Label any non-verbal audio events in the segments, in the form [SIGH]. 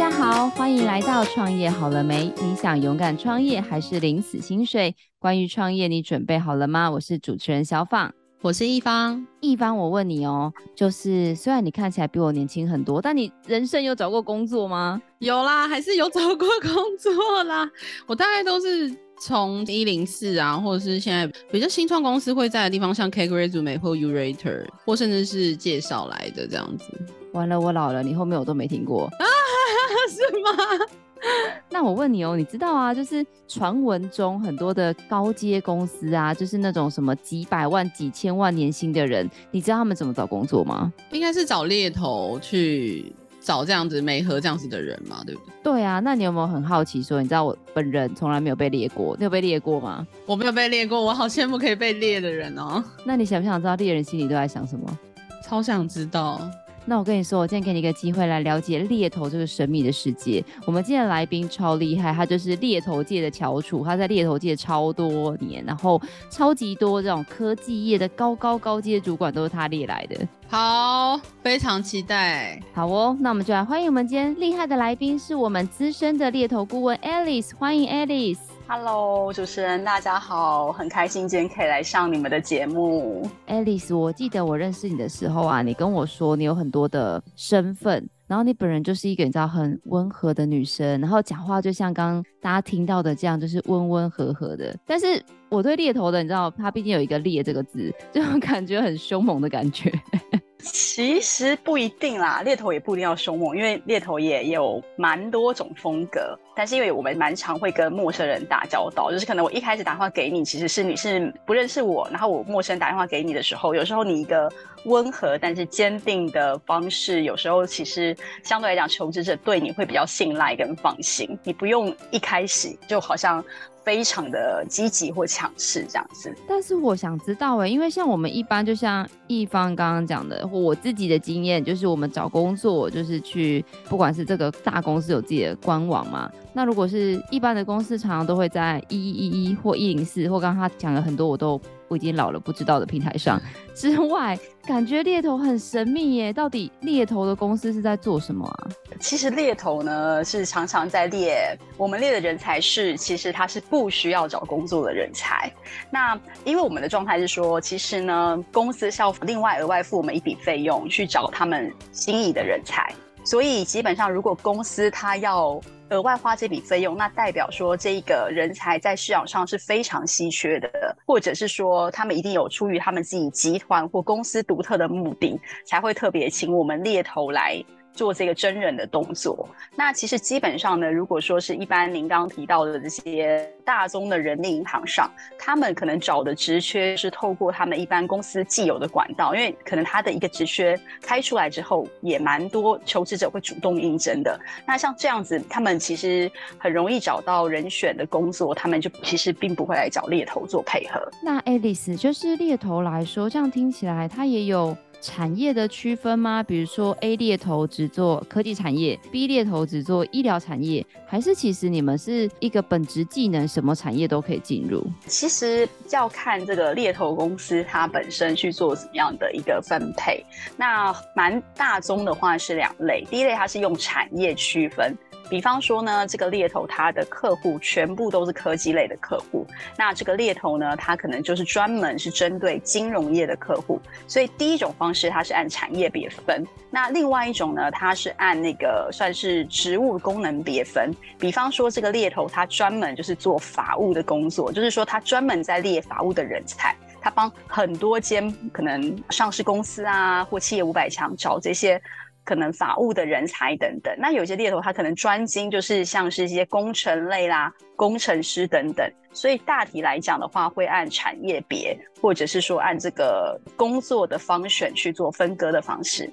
大家好，欢迎来到创业好了没？你想勇敢创业还是领死薪水？关于创业，你准备好了吗？我是主持人小访，我是一方。一方，我问你哦，就是虽然你看起来比我年轻很多，但你人生有找过工作吗？有啦，还是有找过工作啦。[LAUGHS] 我大概都是从一零四啊，或者是现在比较新创公司会在的地方，像 CakeResume 或 Yourator，或甚至是介绍来的这样子。完了，我老了，你后面我都没听过啊？[LAUGHS] 是吗？[LAUGHS] 那我问你哦，你知道啊，就是传闻中很多的高阶公司啊，就是那种什么几百万、几千万年薪的人，你知道他们怎么找工作吗？应该是找猎头去找这样子、媒合这样子的人嘛，对不对？对啊，那你有没有很好奇说，你知道我本人从来没有被猎过，你有被猎过吗？我没有被猎过，我好羡慕可以被猎的人哦。那你想不想知道猎人心里都在想什么？超想知道。那我跟你说，我今天给你一个机会来了解猎头这个神秘的世界。我们今天的来宾超厉害，他就是猎头界的翘楚，他在猎头界超多年，然后超级多这种科技业的高高高阶主管都是他猎来的。好，非常期待。好哦，那我们就来欢迎我们今天厉害的来宾，是我们资深的猎头顾问 Alice，欢迎 Alice。Hello，主持人，大家好，很开心今天可以来上你们的节目。Alice，我记得我认识你的时候啊，你跟我说你有很多的身份，然后你本人就是一个你知道很温和的女生，然后讲话就像刚刚大家听到的这样，就是温温和和的。但是我对猎头的，你知道，它毕竟有一个猎这个字，就感觉很凶猛的感觉。其实不一定啦，猎头也不一定要凶猛，因为猎头也有蛮多种风格。但是因为我们蛮常会跟陌生人打交道，就是可能我一开始打电话给你，其实是你是不认识我，然后我陌生人打电话给你的时候，有时候你一个温和但是坚定的方式，有时候其实相对来讲，求职者对你会比较信赖跟放心，你不用一开始就好像。非常的积极或强势这样子，但是我想知道哎，因为像我们一般，就像一方刚刚讲的，或我自己的经验，就是我们找工作，就是去，不管是这个大公司有自己的官网嘛，那如果是一般的公司，常常都会在一一一一或一零四，或刚刚他讲了很多，我都。我已经老了，不知道的平台上之外，感觉猎头很神秘耶。到底猎头的公司是在做什么啊？其实猎头呢是常常在猎，我们猎的人才是，其实他是不需要找工作的人才。那因为我们的状态是说，其实呢公司是要另外额外付我们一笔费用去找他们心仪的人才，所以基本上如果公司他要。额外花这笔费用，那代表说这个人才在市场上是非常稀缺的，或者是说他们一定有出于他们自己集团或公司独特的目的，才会特别请我们猎头来。做这个真人的动作，那其实基本上呢，如果说是一般您刚提到的这些大宗的人力银行上，他们可能找的职缺是透过他们一般公司既有的管道，因为可能他的一个职缺开出来之后，也蛮多求职者会主动应征的。那像这样子，他们其实很容易找到人选的工作，他们就其实并不会来找猎头做配合。那 Alice 就是猎头来说，这样听起来他也有。产业的区分吗？比如说 A 猎头只做科技产业，B 猎头只做医疗产业，还是其实你们是一个本职技能，什么产业都可以进入？其实要看这个猎头公司它本身去做怎么样的一个分配。那蛮大宗的话是两类，第一类它是用产业区分。比方说呢，这个猎头他的客户全部都是科技类的客户，那这个猎头呢，他可能就是专门是针对金融业的客户，所以第一种方式它是按产业别分，那另外一种呢，它是按那个算是职务功能别分。比方说这个猎头他专门就是做法务的工作，就是说他专门在猎法务的人才，他帮很多间可能上市公司啊或企业五百强找这些。可能法务的人才等等，那有些猎头他可能专精就是像是一些工程类啦、工程师等等，所以大体来讲的话，会按产业别或者是说按这个工作的方选去做分割的方式。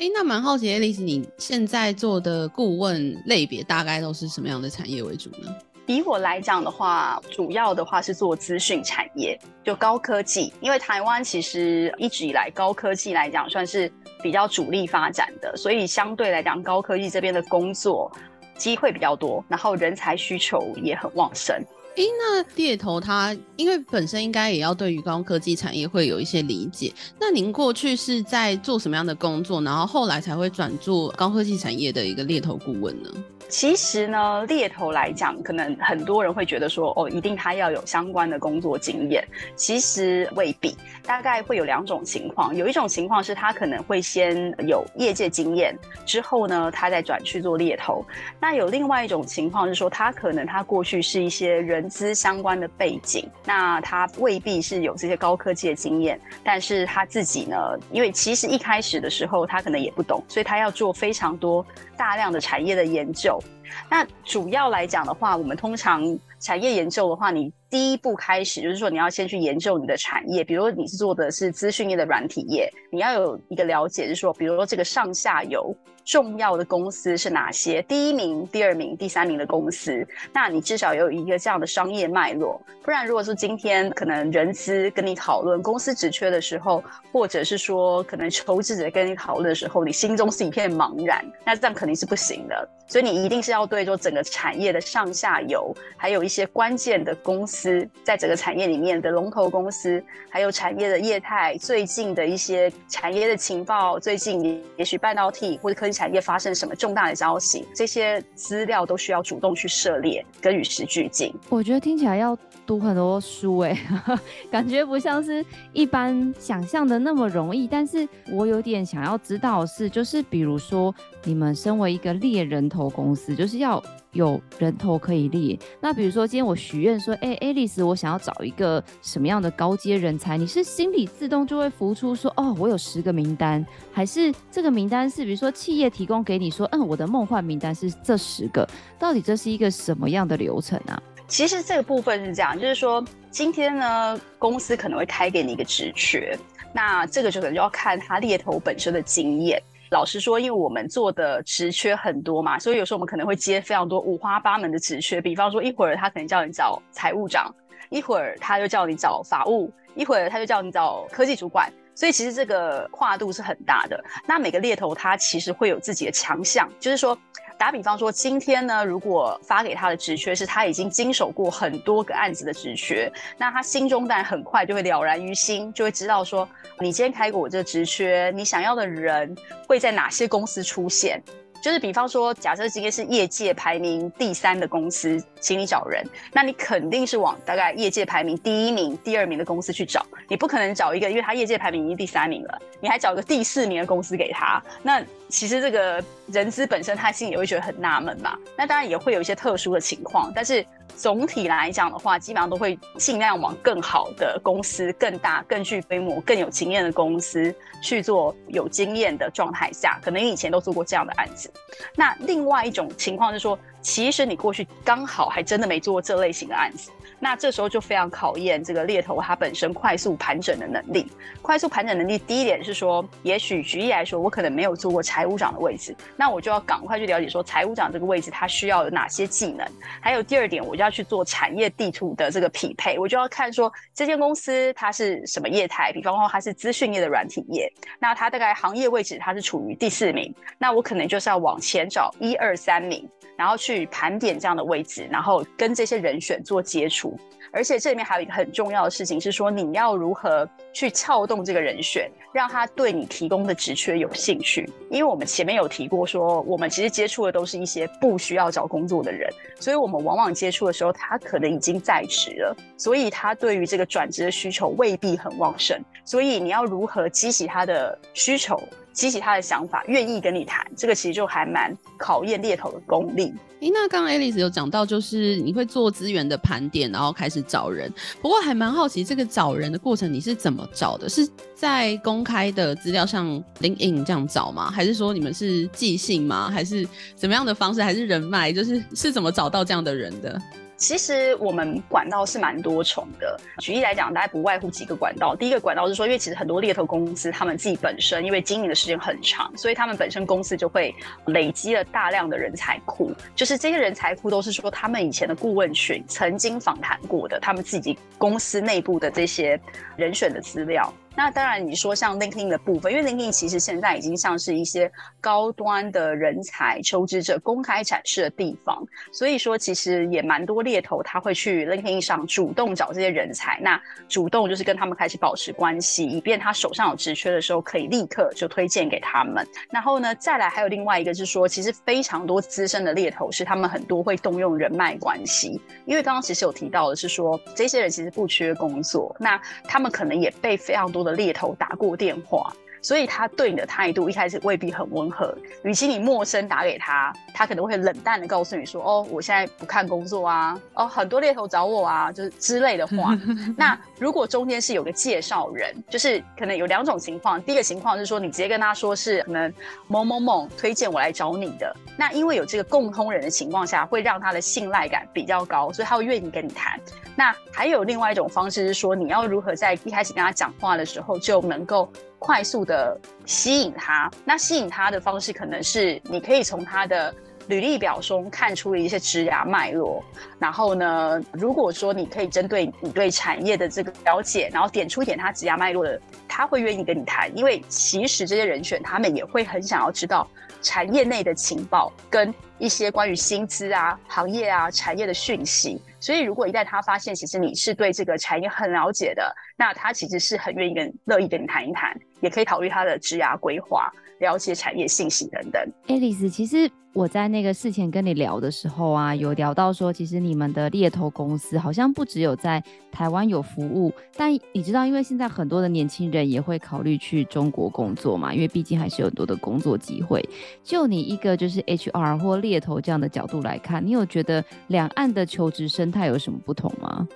哎、那蛮好奇，Alice，你现在做的顾问类别大概都是什么样的产业为主呢？以我来讲的话，主要的话是做资讯产业，就高科技，因为台湾其实一直以来高科技来讲算是。比较主力发展的，所以相对来讲，高科技这边的工作机会比较多，然后人才需求也很旺盛。诶，那猎头他因为本身应该也要对于高科技产业会有一些理解。那您过去是在做什么样的工作，然后后来才会转做高科技产业的一个猎头顾问呢？其实呢，猎头来讲，可能很多人会觉得说，哦，一定他要有相关的工作经验。其实未必，大概会有两种情况。有一种情况是他可能会先有业界经验，之后呢，他再转去做猎头。那有另外一种情况是说，他可能他过去是一些人资相关的背景，那他未必是有这些高科技的经验，但是他自己呢，因为其实一开始的时候他可能也不懂，所以他要做非常多大量的产业的研究。yourself. 那主要来讲的话，我们通常产业研究的话，你第一步开始就是说，你要先去研究你的产业。比如你是做的是资讯业的软体业，你要有一个了解，就是说，比如说这个上下游重要的公司是哪些，第一名、第二名、第三名的公司，那你至少有一个这样的商业脉络。不然，如果说今天可能人资跟你讨论公司职缺的时候，或者是说可能求职者跟你讨论的时候，你心中是一片茫然，那这样肯定是不行的。所以你一定是要要对就整个产业的上下游，还有一些关键的公司，在整个产业里面的龙头公司，还有产业的业态，最近的一些产业的情报，最近也许半导体或者科技产业发生什么重大的消息，这些资料都需要主动去涉猎，跟与时俱进。我觉得听起来要读很多书哎，[LAUGHS] 感觉不像是一般想象的那么容易。但是我有点想要知道的是，就是比如说你们身为一个猎人头。公司就是要有人头可以猎。那比如说，今天我许愿说，哎、欸，Alice，我想要找一个什么样的高阶人才？你是心里自动就会浮出说，哦，我有十个名单，还是这个名单是比如说企业提供给你说，嗯，我的梦幻名单是这十个？到底这是一个什么样的流程啊？其实这个部分是这样，就是说今天呢，公司可能会开给你一个职缺，那这个就可能就要看他猎头本身的经验。老实说，因为我们做的职缺很多嘛，所以有时候我们可能会接非常多五花八门的职缺。比方说，一会儿他可能叫你找财务长，一会儿他又叫你找法务，一会儿他就叫你找科技主管。所以其实这个跨度是很大的。那每个猎头他其实会有自己的强项，就是说。打比方说，今天呢，如果发给他的职缺是他已经经手过很多个案子的职缺，那他心中当然很快就会了然于心，就会知道说，你今天开给我这职缺，你想要的人会在哪些公司出现。就是比方说，假设今天是业界排名第三的公司，请你找人，那你肯定是往大概业界排名第一名、第二名的公司去找，你不可能找一个，因为他业界排名已经第三名了，你还找个第四名的公司给他，那其实这个人资本身他心里也会觉得很纳闷嘛。那当然也会有一些特殊的情况，但是。总体来讲的话，基本上都会尽量往更好的公司、更大、更具规模、更有经验的公司去做。有经验的状态下，可能以前都做过这样的案子。那另外一种情况是说，其实你过去刚好还真的没做过这类型的案子。那这时候就非常考验这个猎头他本身快速盘整的能力。快速盘整能力，第一点是说，也许举例来说，我可能没有做过财务长的位置，那我就要赶快去了解说，财务长这个位置它需要有哪些技能。还有第二点，我就要去做产业地图的这个匹配，我就要看说这间公司它是什么业态，比方说它是资讯业的软体业，那它大概行业位置它是处于第四名，那我可能就是要往前找一二三名。然后去盘点这样的位置，然后跟这些人选做接触。而且这里面还有一个很重要的事情是说，你要如何去撬动这个人选，让他对你提供的职缺有兴趣。因为我们前面有提过说，我们其实接触的都是一些不需要找工作的人，所以我们往往接触的时候，他可能已经在职了，所以他对于这个转职的需求未必很旺盛。所以你要如何激起他的需求？激起他的想法，愿意跟你谈，这个其实就还蛮考验猎头的功力。诶，那刚刚 Alice 有讲到，就是你会做资源的盘点，然后开始找人。不过还蛮好奇，这个找人的过程你是怎么找的？是在公开的资料上 LinkedIn 这样找吗？还是说你们是寄信吗？还是怎么样的方式？还是人脉？就是是怎么找到这样的人的？其实我们管道是蛮多重的。举例来讲，大概不外乎几个管道。第一个管道是说，因为其实很多猎头公司，他们自己本身因为经营的时间很长，所以他们本身公司就会累积了大量的人才库。就是这些人才库都是说他们以前的顾问群曾经访谈过的，他们自己公司内部的这些人选的资料。那当然，你说像 LinkedIn 的部分，因为 LinkedIn 其实现在已经像是一些高端的人才求职者公开展示的地方，所以说其实也蛮多猎头他会去 LinkedIn 上主动找这些人才，那主动就是跟他们开始保持关系，以便他手上有职缺的时候可以立刻就推荐给他们。然后呢，再来还有另外一个是说，其实非常多资深的猎头是他们很多会动用人脉关系，因为刚刚其实有提到的是说，这些人其实不缺工作，那他们可能也被非常多的的猎头打过电话。所以他对你的态度一开始未必很温和，与其你陌生打给他，他可能会冷淡的告诉你说：“哦，我现在不看工作啊，哦，很多猎头找我啊，就是之类的话。[LAUGHS] ”那如果中间是有个介绍人，就是可能有两种情况，第一个情况是说你直接跟他说是可能某某某推荐我来找你的，那因为有这个共通人的情况下，会让他的信赖感比较高，所以他会愿意跟你谈。那还有另外一种方式是说，你要如何在一开始跟他讲话的时候就能够。快速的吸引他，那吸引他的方式可能是你可以从他的履历表中看出一些职涯脉络，然后呢，如果说你可以针对你对产业的这个了解，然后点出一点他职涯脉络的，他会愿意跟你谈，因为其实这些人选他们也会很想要知道产业内的情报跟一些关于薪资啊、行业啊、产业的讯息。所以，如果一旦他发现其实你是对这个产业很了解的，那他其实是很愿意跟乐意跟你谈一谈，也可以考虑他的职涯规划。了解产业信息等等。Alice，其实我在那个事前跟你聊的时候啊，有聊到说，其实你们的猎头公司好像不只有在台湾有服务，但你知道，因为现在很多的年轻人也会考虑去中国工作嘛，因为毕竟还是有很多的工作机会。就你一个就是 HR 或猎头这样的角度来看，你有觉得两岸的求职生态有什么不同吗？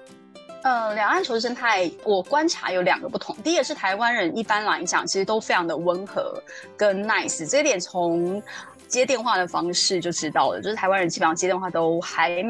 呃，两岸求职生态，我观察有两个不同。第一个是台湾人一般来讲，其实都非常的温和跟 nice，这一点从接电话的方式就知道了。就是台湾人基本上接电话都还。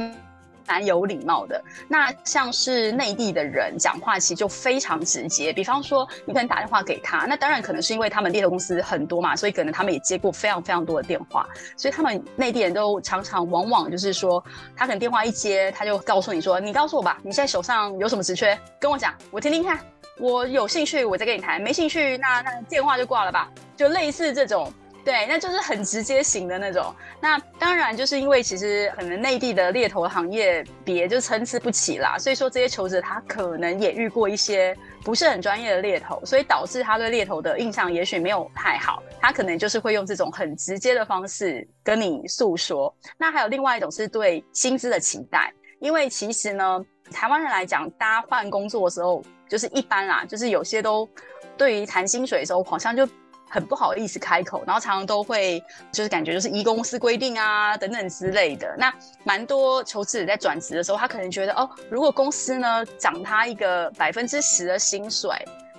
蛮有礼貌的，那像是内地的人讲话其实就非常直接。比方说，你可能打电话给他，那当然可能是因为他们猎头公司很多嘛，所以可能他们也接过非常非常多的电话，所以他们内地人都常常往往就是说，他可能电话一接，他就告诉你说：“你告诉我吧，你现在手上有什么职缺，跟我讲，我听听看，我有兴趣我再跟你谈，没兴趣那那电话就挂了吧。”就类似这种。对，那就是很直接型的那种。那当然就是因为其实可能内地的猎头行业别就参差不齐啦，所以说这些求职者他可能也遇过一些不是很专业的猎头，所以导致他对猎头的印象也许没有太好。他可能就是会用这种很直接的方式跟你诉说。那还有另外一种是对薪资的期待，因为其实呢，台湾人来讲，大家换工作的时候就是一般啦，就是有些都对于谈薪水的时候好像就。很不好意思开口，然后常常都会就是感觉就是依公司规定啊等等之类的。那蛮多求职者在转职的时候，他可能觉得哦，如果公司呢涨他一个百分之十的薪水。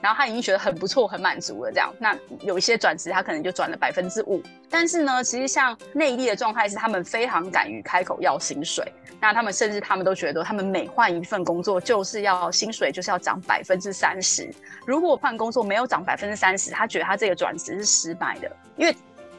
然后他已经觉得很不错、很满足了，这样。那有一些转职，他可能就转了百分之五。但是呢，其实像内地的状态是，他们非常敢于开口要薪水。那他们甚至他们都觉得，他们每换一份工作，就是要薪水就是要涨百分之三十。如果换工作没有涨百分之三十，他觉得他这个转职是失败的。因为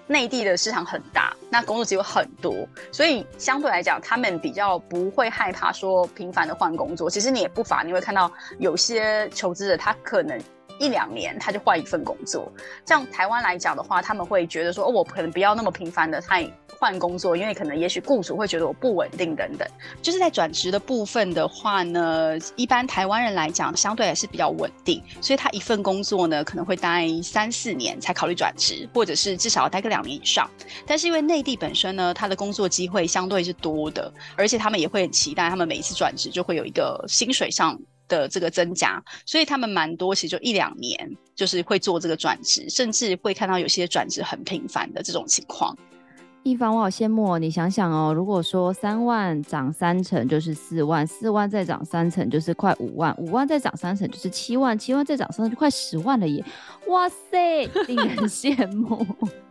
内地的市场很大，那工作机会很多，所以相对来讲，他们比较不会害怕说频繁的换工作。其实你也不乏，你会看到有些求职者，他可能。一两年他就换一份工作，像台湾来讲的话，他们会觉得说，哦，我可能不要那么频繁的太换工作，因为可能也许雇主会觉得我不稳定等等。就是在转职的部分的话呢，一般台湾人来讲相对还是比较稳定，所以他一份工作呢可能会待三四年才考虑转职，或者是至少要待个两年以上。但是因为内地本身呢，他的工作机会相对是多的，而且他们也会很期待，他们每一次转职就会有一个薪水上的这个增加，所以他们蛮多，其实就一两年就是会做这个转职，甚至会看到有些转职很频繁的这种情况。一凡，我好羡慕哦！你想想哦，如果说三万涨三成就是四万，四万再涨三成就是快五万，五万再涨三成就是七万，七万再涨三成就快十万了耶！哇塞，令人羡慕。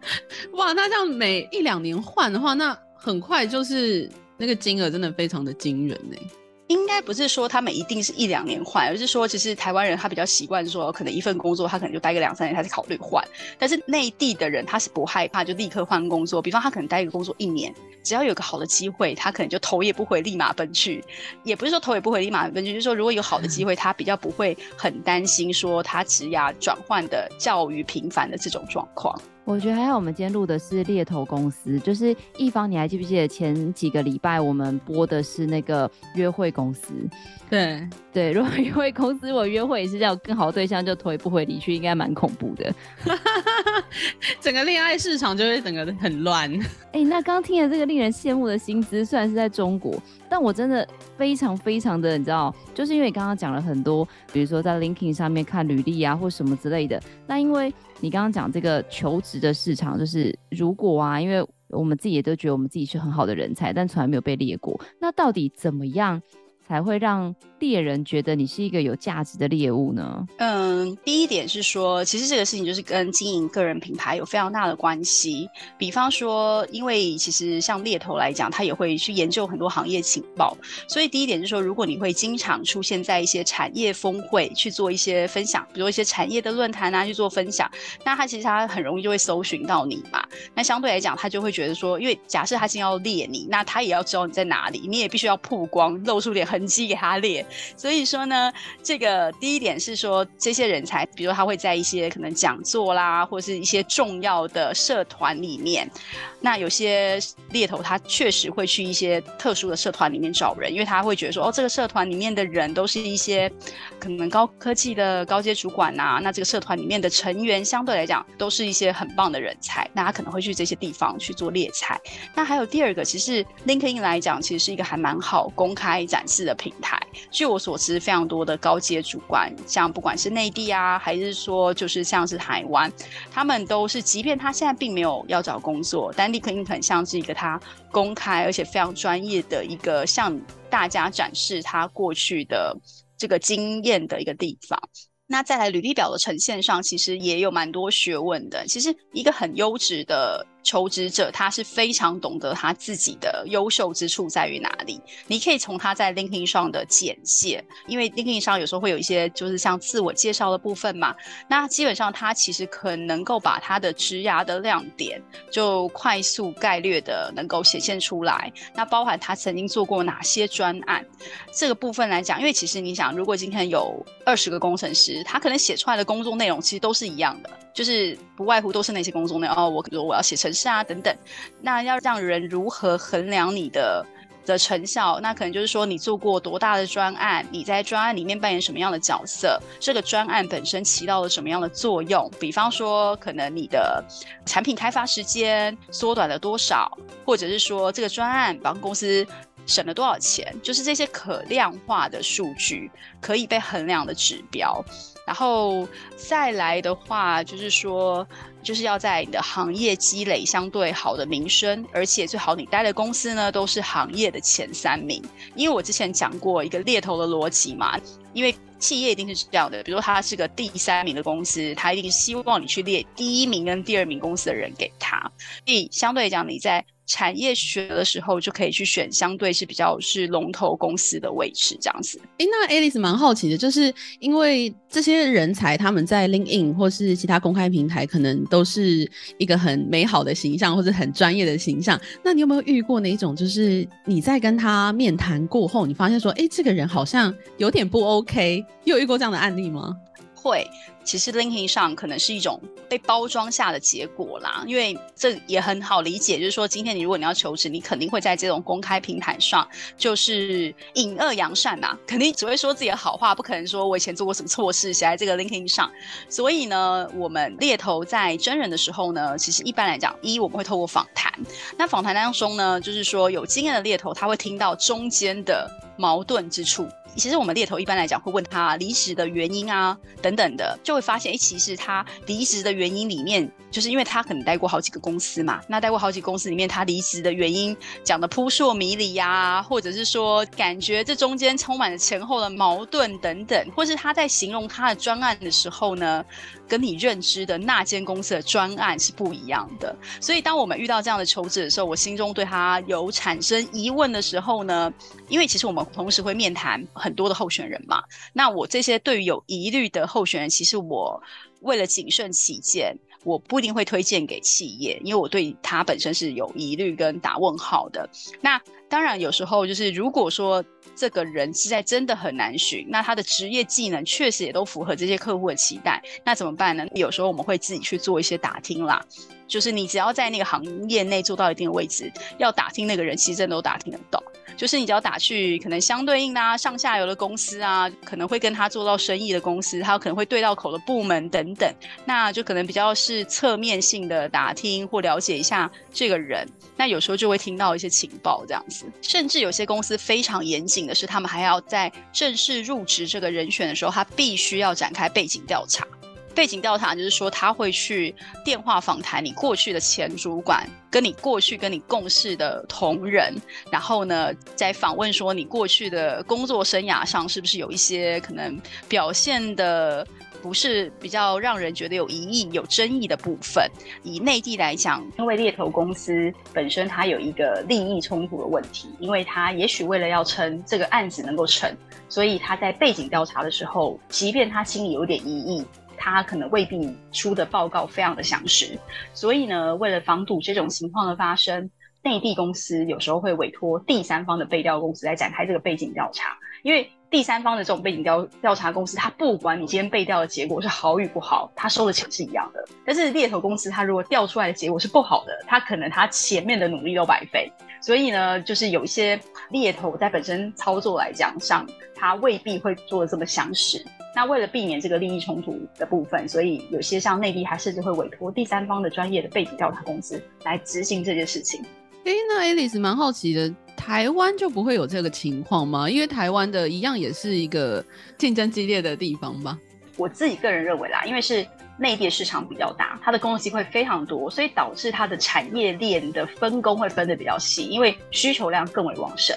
[LAUGHS] 哇，那这样每一两年换的话，那很快就是那个金额真的非常的惊人呢。应该不是说他们一定是一两年换，而是说其实台湾人他比较习惯说，可能一份工作他可能就待个两三年，他才考虑换。但是内地的人他是不害怕就立刻换工作，比方他可能待一个工作一年，只要有个好的机会，他可能就头也不回立马奔去。也不是说头也不回立马奔去，就是说如果有好的机会，他比较不会很担心说他职涯转换的较为频繁的这种状况。我觉得还好，我们今天录的是猎头公司，就是一方，你还记不记得前几个礼拜我们播的是那个约会公司？对对，如果约会公司我约会也是这样，更好的对象就头也不回离去，应该蛮恐怖的。[LAUGHS] 整个恋爱市场就会整个很乱。哎、欸，那刚刚听了这个令人羡慕的薪资，虽然是在中国，但我真的非常非常的，你知道，就是因为你刚刚讲了很多，比如说在 LinkedIn 上面看履历啊，或什么之类的。那因为你刚刚讲这个求职的市场，就是如果啊，因为我们自己也都觉得我们自己是很好的人才，但从来没有被列过。那到底怎么样才会让猎人觉得你是一个有价值的猎物呢？嗯，第一点是说，其实这个事情就是跟经营个人品牌有非常大的关系。比方说，因为其实像猎头来讲，他也会去研究很多行业情报，所以第一点就是说，如果你会经常出现在一些产业峰会去做一些分享，比如一些产业的论坛啊去做分享，那他其实他很容易就会搜寻到你嘛。那相对来讲，他就会觉得说，因为假设他今天要猎你，那他也要知道你在哪里，你也必须要曝光，露出点。痕迹给他列，所以说呢，这个第一点是说，这些人才，比如他会在一些可能讲座啦，或者是一些重要的社团里面。那有些猎头他确实会去一些特殊的社团里面找人，因为他会觉得说，哦，这个社团里面的人都是一些可能高科技的高阶主管呐。那这个社团里面的成员相对来讲都是一些很棒的人才，那他可能会去这些地方去做猎才。那还有第二个，其实 LinkedIn 来讲，其实是一个还蛮好公开展示的平台，据我所知，非常多的高阶主管，像不管是内地啊，还是说就是像是台湾，他们都是，即便他现在并没有要找工作，但 LinkedIn 很像是一个他公开而且非常专业的一个向大家展示他过去的这个经验的一个地方。那再来履历表的呈现上，其实也有蛮多学问的。其实一个很优质的。求职者他是非常懂得他自己的优秀之处在于哪里，你可以从他在 LinkedIn 上的简介，因为 LinkedIn 上有时候会有一些就是像自我介绍的部分嘛，那基本上他其实可能够把他的职涯的亮点就快速概略的能够显现出来，那包含他曾经做过哪些专案，这个部分来讲，因为其实你想，如果今天有二十个工程师，他可能写出来的工作内容其实都是一样的，就是不外乎都是那些工作内哦，我比如我要写成。是啊，等等，那要让人如何衡量你的的成效？那可能就是说，你做过多大的专案，你在专案里面扮演什么样的角色？这个专案本身起到了什么样的作用？比方说，可能你的产品开发时间缩短了多少，或者是说，这个专案帮公司省了多少钱？就是这些可量化的数据，可以被衡量的指标。然后再来的话，就是说，就是要在你的行业积累相对好的名声，而且最好你待的公司呢都是行业的前三名。因为我之前讲过一个猎头的逻辑嘛，因为企业一定是这样的，比如说他是个第三名的公司，他一定希望你去猎第一名跟第二名公司的人给他。所以相对来讲，你在产业选的时候就可以去选相对是比较是龙头公司的位置，这样子。哎、那 Alice 蛮好奇的，就是因为这些人才他们在 LinkedIn 或是其他公开平台，可能都是一个很美好的形象，或者很专业的形象。那你有没有遇过哪一种，就是你在跟他面谈过后，你发现说，哎、这个人好像有点不 OK？有遇过这样的案例吗？会。其实 linking 上可能是一种被包装下的结果啦，因为这也很好理解，就是说今天你如果你要求职，你肯定会在这种公开平台上，就是引恶扬善呐，肯定只会说自己的好话，不可能说我以前做过什么错事写在这个 linking 上。所以呢，我们猎头在真人的时候呢，其实一般来讲，一我们会透过访谈，那访谈当中呢，就是说有经验的猎头他会听到中间的矛盾之处。其实我们猎头一般来讲会问他离职的原因啊，等等的，就会发现，哎，其实他离职的原因里面，就是因为他可能待过好几个公司嘛。那待过好几个公司里面，他离职的原因讲得扑朔迷离呀、或者是说感觉这中间充满了前后的矛盾等等，或是他在形容他的专案的时候呢，跟你认知的那间公司的专案是不一样的。所以当我们遇到这样的求职的时候，我心中对他有产生疑问的时候呢，因为其实我们同时会面谈很多的候选人嘛，那我这些对于有疑虑的候选人，其实我为了谨慎起见，我不一定会推荐给企业，因为我对他本身是有疑虑跟打问号的。那当然有时候就是如果说这个人实在真的很难寻，那他的职业技能确实也都符合这些客户的期待，那怎么办呢？有时候我们会自己去做一些打听啦，就是你只要在那个行业内做到一定的位置，要打听那个人，其实真的都打听得到。就是你只要打去可能相对应的啊，上下游的公司啊，可能会跟他做到生意的公司，他有可能会对到口的部门等等，那就可能比较是侧面性的打听或了解一下这个人。那有时候就会听到一些情报这样子，甚至有些公司非常严谨的是，他们还要在正式入职这个人选的时候，他必须要展开背景调查。背景调查就是说，他会去电话访谈你过去的前主管，跟你过去跟你共事的同仁，然后呢，再访问说你过去的工作生涯上是不是有一些可能表现的不是比较让人觉得有疑义、有争议的部分。以内地来讲，因为猎头公司本身它有一个利益冲突的问题，因为它也许为了要撑这个案子能够成，所以他在背景调查的时候，即便他心里有点疑义。他可能未必出的报告非常的详实，所以呢，为了防堵这种情况的发生，内地公司有时候会委托第三方的背调公司来展开这个背景调查。因为第三方的这种背景调调查公司，他不管你今天背调的结果是好与不好，他收的钱是一样的。但是猎头公司，他如果调出来的结果是不好的，他可能他前面的努力都白费。所以呢，就是有一些猎头在本身操作来讲上，他未必会做的这么详实。那为了避免这个利益冲突的部分，所以有些像内地，还甚至会委托第三方的专业的背景调查公司来执行这件事情。哎、欸，那 Alice 蛮好奇的，台湾就不会有这个情况吗？因为台湾的一样也是一个竞争激烈的地方吧？我自己个人认为啦，因为是内地市场比较大，它的工作机会非常多，所以导致它的产业链的分工会分得比较细，因为需求量更为旺盛。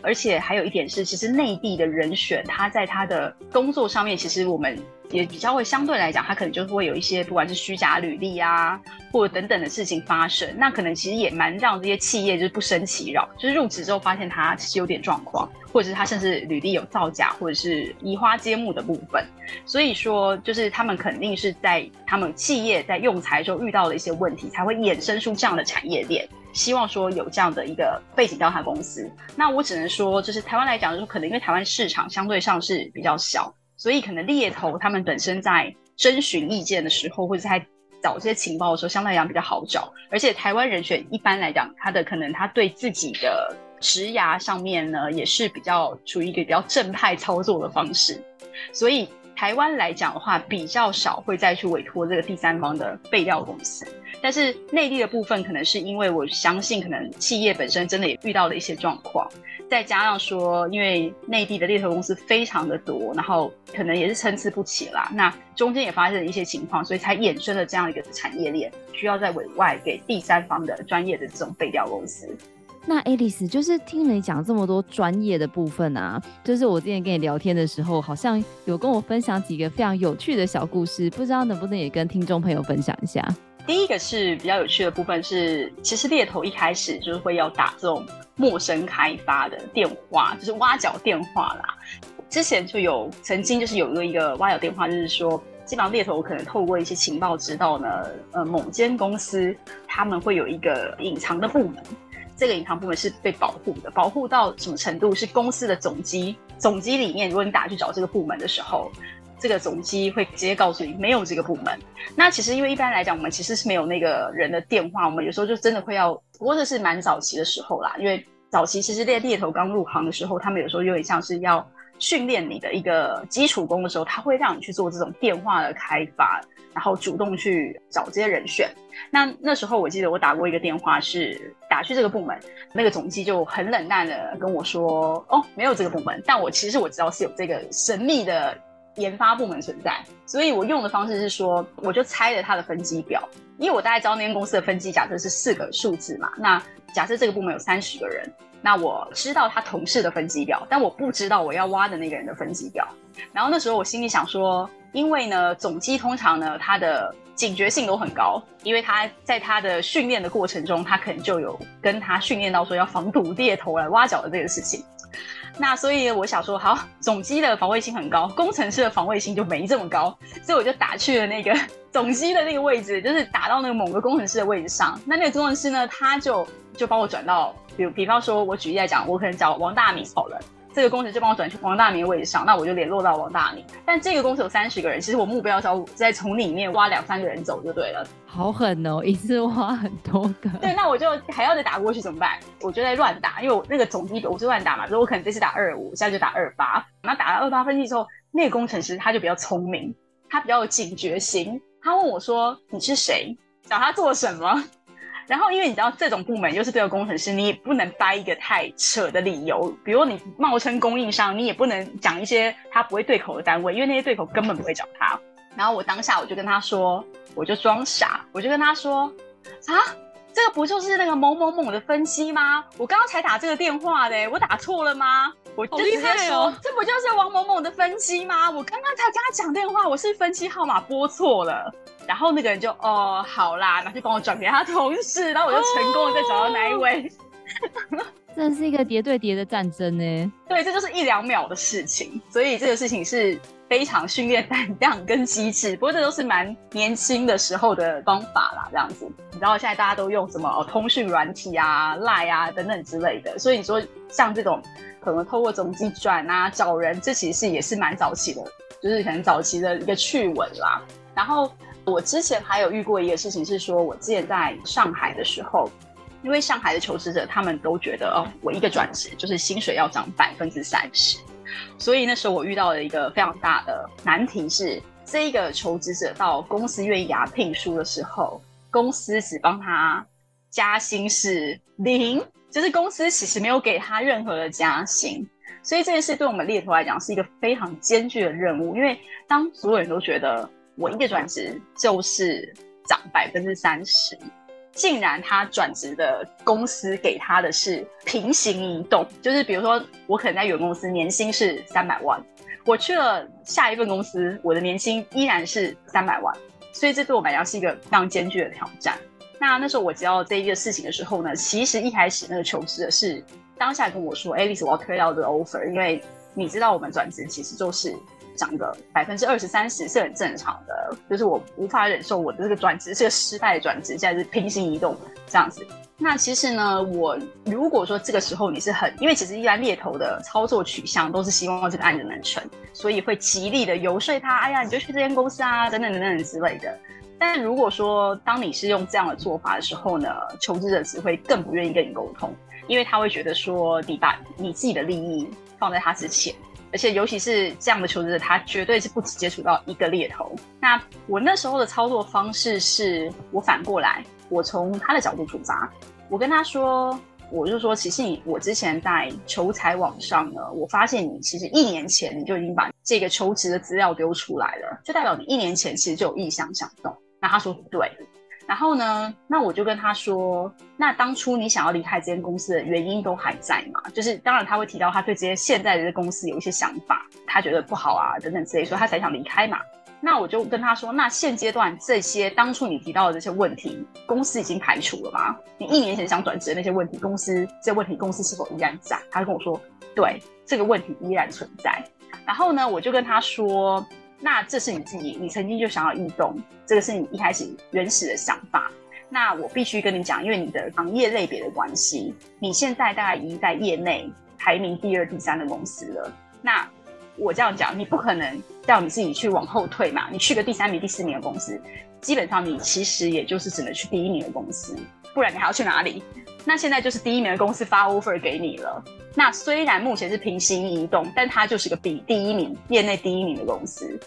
而且还有一点是，其实内地的人选，他在他的工作上面，其实我们也比较会相对来讲，他可能就是会有一些不管是虚假履历啊，或者等等的事情发生。那可能其实也蛮让这些企业就是不胜其扰，就是入职之后发现他其实有点状况，或者是他甚至履历有造假，或者是移花接木的部分。所以说，就是他们肯定是在他们企业在用材中遇到了一些问题，才会衍生出这样的产业链。希望说有这样的一个背景调查公司，那我只能说，就是台湾来讲，就是可能因为台湾市场相对上是比较小，所以可能猎头他们本身在征询意见的时候，或者在找这些情报的时候，相对来讲比较好找。而且台湾人选一般来讲，他的可能他对自己的职涯上面呢，也是比较处于一个比较正派操作的方式，所以台湾来讲的话，比较少会再去委托这个第三方的背调公司。但是内地的部分，可能是因为我相信，可能企业本身真的也遇到了一些状况，再加上说，因为内地的猎头公司非常的多，然后可能也是参差不齐啦。那中间也发生了一些情况，所以才衍生了这样一个产业链，需要在委外给第三方的专业的这种背调公司。那 Alice 就是听你讲这么多专业的部分啊，就是我之前跟你聊天的时候，好像有跟我分享几个非常有趣的小故事，不知道能不能也跟听众朋友分享一下。第一个是比较有趣的部分是，其实猎头一开始就是会要打这种陌生开发的电话，就是挖角电话啦。之前就有曾经就是有过一个挖角电话，就是说基本上猎头可能透过一些情报知道呢，呃，某间公司他们会有一个隐藏的部门，这个隐藏部门是被保护的，保护到什么程度？是公司的总机，总机里面，如果你打去找这个部门的时候。这个总机会直接告诉你没有这个部门。那其实因为一般来讲，我们其实是没有那个人的电话，我们有时候就真的会要。不过这是蛮早期的时候啦，因为早期其实猎猎头刚入行的时候，他们有时候有点像是要训练你的一个基础功的时候，他会让你去做这种电话的开发，然后主动去找这些人选。那那时候我记得我打过一个电话，是打去这个部门，那个总机就很冷淡的跟我说：“哦，没有这个部门。”但我其实我知道是有这个神秘的研发部门存在，所以我用的方式是说，我就猜了他的分机表，因为我大概知道那间公司的分机假设是四个数字嘛。那假设这个部门有三十个人，那我知道他同事的分机表，但我不知道我要挖的那个人的分机表。然后那时候我心里想说，因为呢，总机通常呢，他的警觉性都很高，因为他在他的训练的过程中，他可能就有跟他训练到说要防堵猎头来挖角的这个事情。那所以我想说，好，总机的防卫性很高，工程师的防卫性就没这么高，所以我就打去了那个 [LAUGHS] 总机的那个位置，就是打到那个某个工程师的位置上。那那个工程师呢，他就就帮我转到，比如比方说，我举例来讲，我可能找王大明好了。这个公司就帮我转去王大明的位置上，那我就联络到王大明。但这个公司有三十个人，其实我目标是要再从里面挖两三个人走就对了。好狠哦，一次挖很多个。对，那我就还要再打过去怎么办？我就在乱打，因为我那个总机我是乱打嘛，所以我可能这次打二五，下次就打二八。那打了二八分机之后，那个工程师他就比较聪明，他比较有警觉心。他问我说：“你是谁？找他做什么？”然后，因为你知道这种部门又是对个工程师，你也不能掰一个太扯的理由，比如你冒称供应商，你也不能讲一些他不会对口的单位，因为那些对口根本不会找他。然后我当下我就跟他说，我就装傻，我就跟他说，啊，这个不就是那个某某某的分析吗？我刚刚才打这个电话的，我打错了吗？我就直接说，哦，这不就是王某某的分机吗？我刚刚才跟他讲电话，我是分机号码拨错了。然后那个人就哦，好啦，那就帮我转给他同事，然后我就成功的再找到那一位。[LAUGHS] 这是一个叠对叠的战争呢。对，这就是一两秒的事情，所以这个事情是非常训练胆量跟机智。不过这都是蛮年轻的时候的方法啦，这样子。你知道现在大家都用什么、哦、通讯软体啊、Line 啊等等之类的，所以你说像这种可能透过总机转啊找人，这其实也是蛮早期的，就是可能早期的一个趣闻啦。然后。我之前还有遇过一个事情，是说我之前在上海的时候，因为上海的求职者他们都觉得哦，我一个转职就是薪水要涨百分之三十，所以那时候我遇到了一个非常大的难题是，这一个求职者到公司愿意给他聘书的时候，公司只帮他加薪是零，就是公司其实没有给他任何的加薪，所以这件事对我们猎头来讲是一个非常艰巨的任务，因为当所有人都觉得。我一个转职就是涨百分之三十，竟然他转职的公司给他的是平行移动，就是比如说我可能在原公司年薪是三百万，我去了下一份公司，我的年薪依然是三百万，所以这对我来讲是一个非常艰巨的挑战。那那时候我知道这一个事情的时候呢，其实一开始那个求职的是当下跟我说：“，Alice，我要推掉这个 offer，因为你知道我们转职其实就是。”涨个百分之二十三十是很正常的，就是我无法忍受我的这个转职是个失败的转职，现在是平行移动这样子。那其实呢，我如果说这个时候你是很，因为其实一般猎头的操作取向都是希望这个案子能成，所以会极力的游说他，哎呀，你就去这间公司啊，等等等等之类的。但如果说当你是用这样的做法的时候呢，求职者只会更不愿意跟你沟通，因为他会觉得说你把你自己的利益放在他之前。而且，尤其是这样的求职者，他绝对是不只接触到一个猎头。那我那时候的操作方式是，我反过来，我从他的角度出发，我跟他说，我就说，其实你，我之前在求财网上呢，我发现你其实一年前你就已经把这个求职的资料丢出来了，就代表你一年前其实就有意向想动。那他说对。然后呢，那我就跟他说，那当初你想要离开这间公司的原因都还在吗？就是当然他会提到他对这些现在的公司有一些想法，他觉得不好啊等等之类，所以他才想离开嘛。那我就跟他说，那现阶段这些当初你提到的这些问题，公司已经排除了吗？你一年前想转职的那些问题，公司这些问题公司是否依然在？他就跟我说，对，这个问题依然存在。然后呢，我就跟他说。那这是你自己，你曾经就想要异动，这个是你一开始原始的想法。那我必须跟你讲，因为你的行业类别的关系，你现在大概已经在业内排名第二、第三的公司了。那我这样讲，你不可能叫你自己去往后退嘛？你去个第三名、第四名的公司，基本上你其实也就是只能去第一名的公司，不然你还要去哪里？那现在就是第一名的公司发 offer 给你了。那虽然目前是平行移动，但它就是个比第一名业内第一名的公司。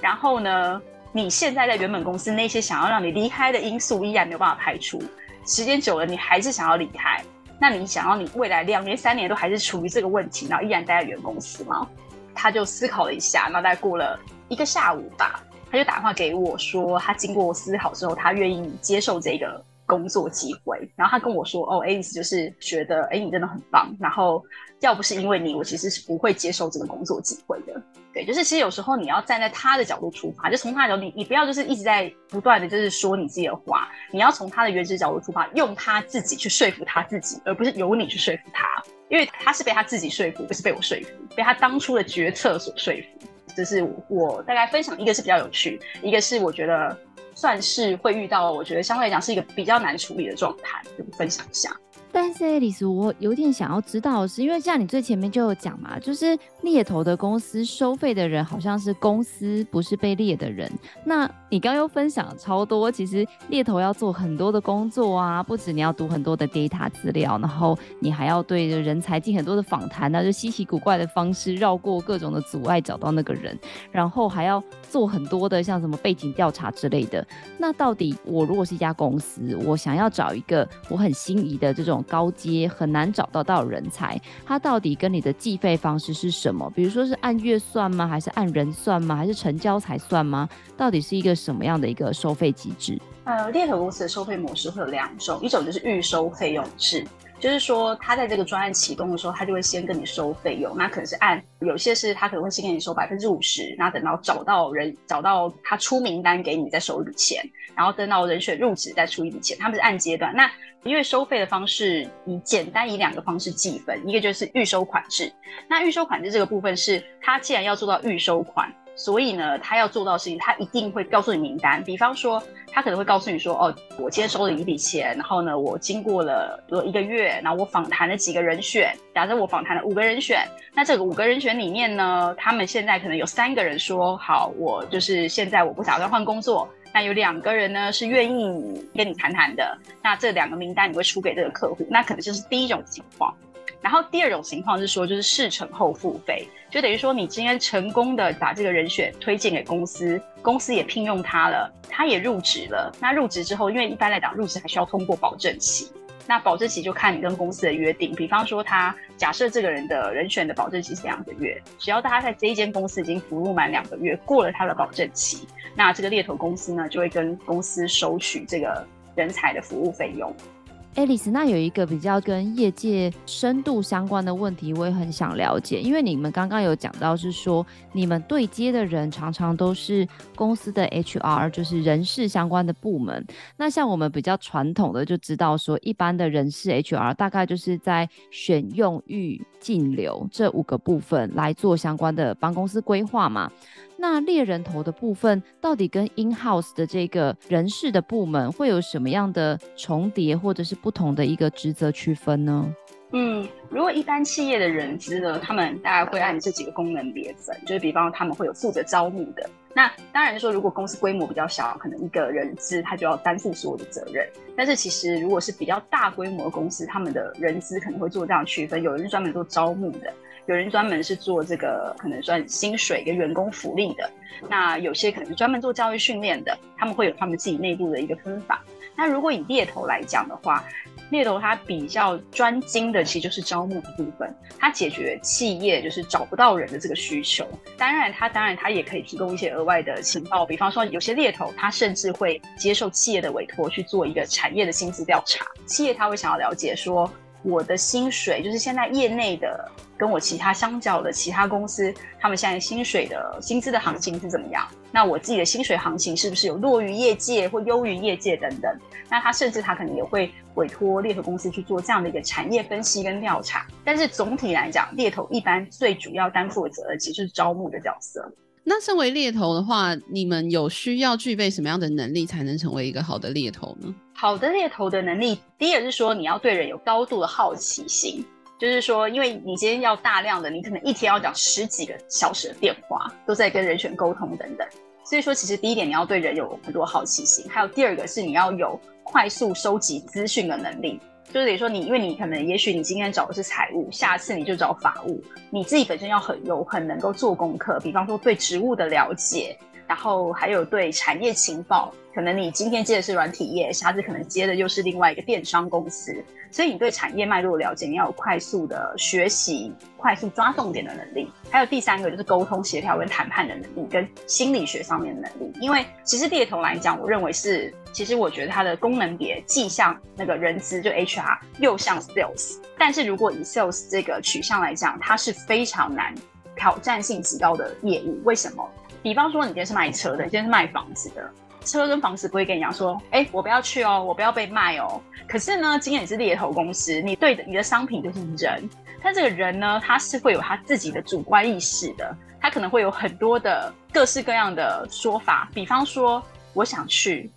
然后呢，你现在在原本公司那些想要让你离开的因素依然没有办法排除。时间久了，你还是想要离开。那你想要你未来两年、三年都还是处于这个问题，然后依然待在原公司吗？他就思考了一下，那大概过了一个下午吧，他就打电话给我说，他经过思考之后，他愿意接受这个工作机会。然后他跟我说：“哦，Alice 就是觉得，哎，你真的很棒。然后要不是因为你，我其实是不会接受这个工作机会的。对，就是其实有时候你要站在他的角度出发，就从他的角度，你你不要就是一直在不断的就是说你自己的话，你要从他的原始角度出发，用他自己去说服他自己，而不是由你去说服他。因为他是被他自己说服，不是被我说服，被他当初的决策所说服。这是我大概分享，一个是比较有趣，一个是我觉得。”算是会遇到，我觉得相对来讲是一个比较难处理的状态，就分享一下。但是爱丽丝，我有点想要知道的是，因为像你最前面就有讲嘛，就是猎头的公司收费的人好像是公司，不是被猎的人。那你刚刚又分享超多，其实猎头要做很多的工作啊，不止你要读很多的 data 资料，然后你还要对人才进很多的访谈，那就稀奇古怪的方式绕过各种的阻碍找到那个人，然后还要做很多的像什么背景调查之类的。那到底我如果是一家公司，我想要找一个我很心仪的这种。高阶很难找到到人才，他到底跟你的计费方式是什么？比如说是按月算吗？还是按人算吗？还是成交才算吗？到底是一个什么样的一个收费机制？呃，猎头公司的收费模式会有两种，一种就是预收费用制。就是说，他在这个专案启动的时候，他就会先跟你收费用，那可能是按有些是他可能会先跟你收百分之五十，那等到找到人，找到他出名单给你再收一笔钱，然后等到人选入职再出一笔钱，他们是按阶段。那因为收费的方式以简单以两个方式计分，一个就是预收款制，那预收款制这个部分是他既然要做到预收款。所以呢，他要做到的事情，他一定会告诉你名单。比方说，他可能会告诉你说：“哦，我今天收了一笔钱，然后呢，我经过了一个月，然后我访谈了几个人选。假设我访谈了五个人选，那这个五个人选里面呢，他们现在可能有三个人说好，我就是现在我不打算换工作。那有两个人呢是愿意跟你谈谈的。那这两个名单你会出给这个客户，那可能就是第一种情况。然后第二种情况是说，就是事成后付费。就等于说，你今天成功的把这个人选推荐给公司，公司也聘用他了，他也入职了。那入职之后，因为一般来讲，入职还需要通过保证期。那保证期就看你跟公司的约定。比方说，他假设这个人的人选的保证期是两个月，只要大家在这一间公司已经服务满两个月，过了他的保证期，那这个猎头公司呢，就会跟公司收取这个人才的服务费用。爱丽丝，那有一个比较跟业界深度相关的问题，我也很想了解。因为你们刚刚有讲到，是说你们对接的人常常都是公司的 HR，就是人事相关的部门。那像我们比较传统的就知道说，一般的人事 HR 大概就是在选用、育、进、留这五个部分来做相关的帮公司规划嘛。那猎人头的部分到底跟 in house 的这个人事的部门会有什么样的重叠或者是不同的一个职责区分呢？嗯，如果一般企业的人资呢，他们大概会按这几个功能别分，就是比方他们会有负责招募的。那当然说，如果公司规模比较小，可能一个人资他就要担负所有的责任。但是其实如果是比较大规模公司，他们的人资可能会做这样区分，有人是专门做招募的。有人专门是做这个，可能算薪水跟员工福利的。那有些可能是专门做教育训练的，他们会有他们自己内部的一个分法。那如果以猎头来讲的话，猎头它比较专精的其实就是招募的部分，它解决企业就是找不到人的这个需求。当然，它当然它也可以提供一些额外的情报，比方说有些猎头他甚至会接受企业的委托去做一个产业的薪资调查，企业他会想要了解说。我的薪水就是现在业内的，跟我其他相较的其他公司，他们现在薪水的薪资的行情是怎么样？那我自己的薪水行情是不是有落于业界或优于业界等等？那他甚至他可能也会委托猎头公司去做这样的一个产业分析跟调查。但是总体来讲，猎头一般最主要担负的责任其实是招募的角色。那身为猎头的话，你们有需要具备什么样的能力才能成为一个好的猎头呢？好的猎头的能力，第一个是说你要对人有高度的好奇心，就是说，因为你今天要大量的，你可能一天要讲十几个小时的电话，都在跟人选沟通等等，所以说其实第一点你要对人有很多好奇心，还有第二个是你要有快速收集资讯的能力。就是得说你，因为你可能也许你今天找的是财务，下次你就找法务，你自己本身要很有很能够做功课，比方说对职务的了解。然后还有对产业情报，可能你今天接的是软体业，下次可能接的又是另外一个电商公司，所以你对产业脉络了解，你要有快速的学习、快速抓重点的能力。还有第三个就是沟通协调跟谈判的能力，跟心理学上面的能力。因为其实猎头来讲，我认为是，其实我觉得它的功能别既像那个人资就 HR，又像 Sales。但是如果以 Sales 这个取向来讲，它是非常难、挑战性极高的业务。为什么？比方说，你今天是卖车的，你今天是卖房子的，车跟房子不会跟你讲说，哎、我不要去哦，我不要被卖哦。可是呢，今天你是猎头公司，你对的，你的商品就是人，但这个人呢，他是会有他自己的主观意识的，他可能会有很多的各式各样的说法。比方说，我想去。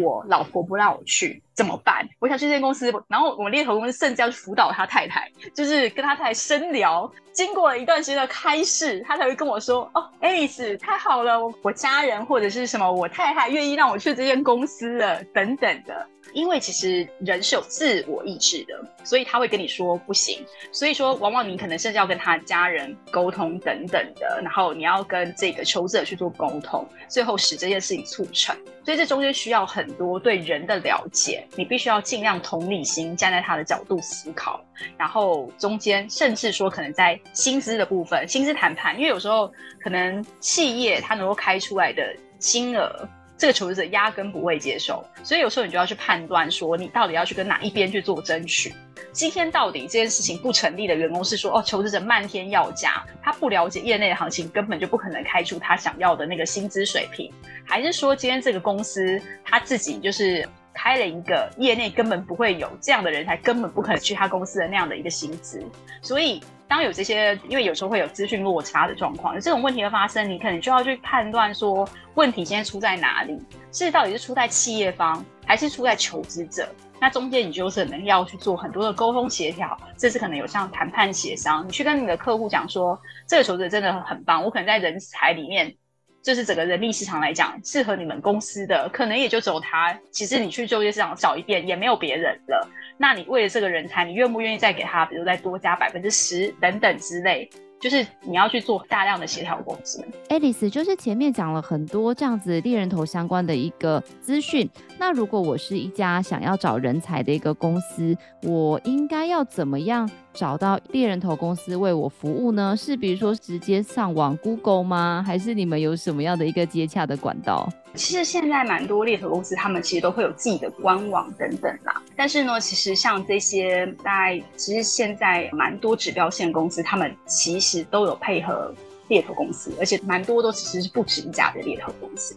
我老婆不让我去怎么办？我想去这间公司，然后我猎头公司甚至要去辅导他太太，就是跟他太太深聊。经过了一段时间的开示，他才会跟我说：“哦，爱丽丝，太好了，我我家人或者是什么，我太太愿意让我去这间公司了，等等的。”因为其实人是有自我意志的，所以他会跟你说不行。所以说，往往你可能甚至要跟他家人沟通等等的，然后你要跟这个求职者去做沟通，最后使这件事情促成。所以这中间需要很多对人的了解，你必须要尽量同理心，站在他的角度思考。然后中间甚至说可能在薪资的部分，薪资谈判，因为有时候可能企业它能够开出来的金额。这个求职者压根不会接受，所以有时候你就要去判断说，你到底要去跟哪一边去做争取。今天到底这件事情不成立的员工是说，哦，求职者漫天要价，他不了解业内的行情，根本就不可能开出他想要的那个薪资水平，还是说今天这个公司他自己就是开了一个业内根本不会有这样的人才，根本不可能去他公司的那样的一个薪资，所以。当有这些，因为有时候会有资讯落差的状况，有这种问题的发生，你可能就要去判断说，问题现在出在哪里？是到底是出在企业方，还是出在求职者？那中间你就是可能要去做很多的沟通协调，这是可能有像谈判协商，你去跟你的客户讲说，这个求职者真的很棒，我可能在人才里面。就是整个人力市场来讲，适合你们公司的可能也就只有他。其实你去就业市场找一遍，也没有别人了。那你为了这个人才，你愿不愿意再给他，比如再多加百分之十等等之类？就是你要去做大量的协调工作。爱丽丝，就是前面讲了很多这样子猎人头相关的一个资讯。那如果我是一家想要找人才的一个公司，我应该要怎么样找到猎人头公司为我服务呢？是比如说直接上网 Google 吗？还是你们有什么样的一个接洽的管道？其实现在蛮多猎头公司，他们其实都会有自己的官网等等啦。但是呢，其实像这些，大概其实现在蛮多指标线公司，他们其实都有配合猎头公司，而且蛮多都其实是不止一家的猎头公司。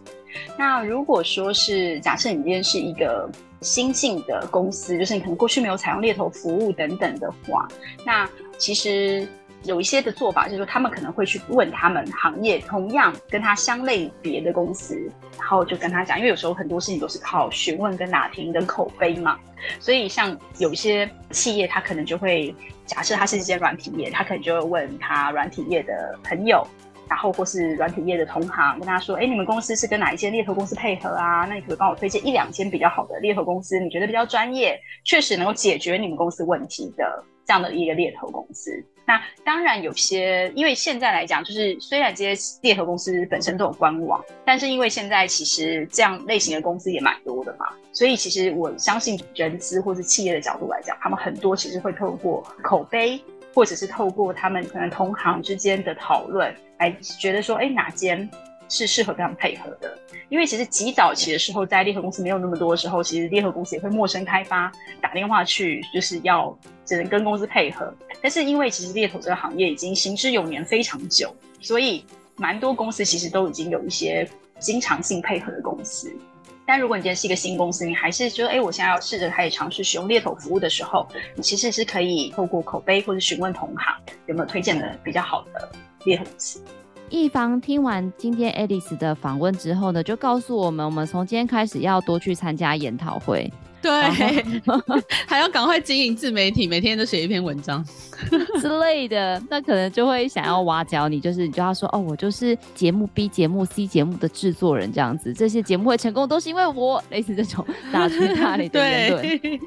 那如果说是假设你今天是一个新进的公司，就是你可能过去没有采用猎头服务等等的话，那其实有一些的做法就是说，他们可能会去问他们行业同样跟他相类别的公司，然后就跟他讲，因为有时候很多事情都是靠询问跟打听跟口碑嘛，所以像有一些企业，他可能就会假设他是一间软体业，他可能就会问他软体业的朋友。然后或是软体业的同行跟他说，哎，你们公司是跟哪一间猎头公司配合啊？那你可不可以帮我推荐一两间比较好的猎头公司？你觉得比较专业，确实能够解决你们公司问题的这样的一个猎头公司。那当然有些，因为现在来讲，就是虽然这些猎头公司本身都有官网，但是因为现在其实这样类型的公司也蛮多的嘛，所以其实我相信人资或是企业的角度来讲，他们很多其实会透过口碑。或者是透过他们可能同行之间的讨论，来觉得说，哎，哪间是适合这样配合的？因为其实极早期的时候，在猎头公司没有那么多的时候，其实猎头公司也会陌生开发，打电话去，就是要只能跟公司配合。但是因为其实猎头这个行业已经行之有年非常久，所以蛮多公司其实都已经有一些经常性配合的公司。但如果你今天是一个新公司，你还是觉得，哎，我现在要试着开始尝试使用猎头服务的时候，你其实是可以透过口碑或者询问同行有没有推荐的比较好的一方听完今天 Alice 的访问之后呢，就告诉我们，我们从今天开始要多去参加研讨会。对，[LAUGHS] 还要赶快经营自媒体，每天都写一篇文章。[LAUGHS] [LAUGHS] 之类的，那可能就会想要挖角你，就是你就要说哦，我就是节目 B 节目 C 节目的制作人这样子，这些节目会成功都是因为我，类似这种大吹大擂的言论，对，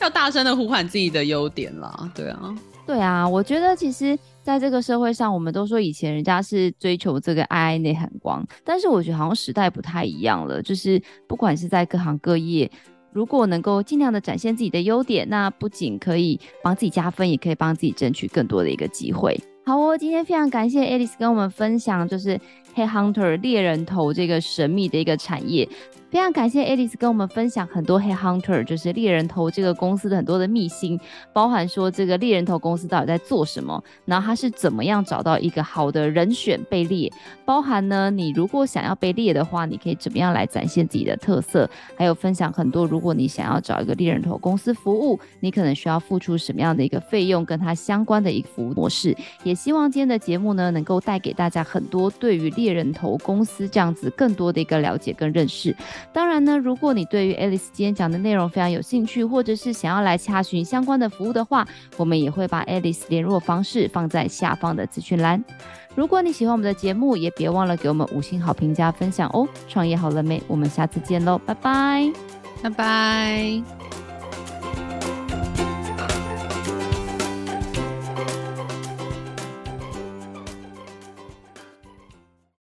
要大声的呼喊自己的优点啦，对啊，对啊，我觉得其实。在这个社会上，我们都说以前人家是追求这个爱爱内涵光，但是我觉得好像时代不太一样了。就是不管是在各行各业，如果能够尽量的展现自己的优点，那不仅可以帮自己加分，也可以帮自己争取更多的一个机会。好哦，今天非常感谢 Alice 跟我们分享，就是黑 hunter 猎人头这个神秘的一个产业。非常感谢 Alice 跟我们分享很多 Headhunter，就是猎人头这个公司的很多的秘辛，包含说这个猎人头公司到底在做什么，然后他是怎么样找到一个好的人选被猎，包含呢，你如果想要被猎的话，你可以怎么样来展现自己的特色，还有分享很多，如果你想要找一个猎人头公司服务，你可能需要付出什么样的一个费用，跟它相关的一个服务模式。也希望今天的节目呢，能够带给大家很多对于猎人头公司这样子更多的一个了解跟认识。当然呢，如果你对于 Alice 今天讲的内容非常有兴趣，或者是想要来查询相关的服务的话，我们也会把 Alice 联络方式放在下方的资讯栏。如果你喜欢我们的节目，也别忘了给我们五星好评加分享哦。创业好了没？我们下次见喽，拜拜，拜拜。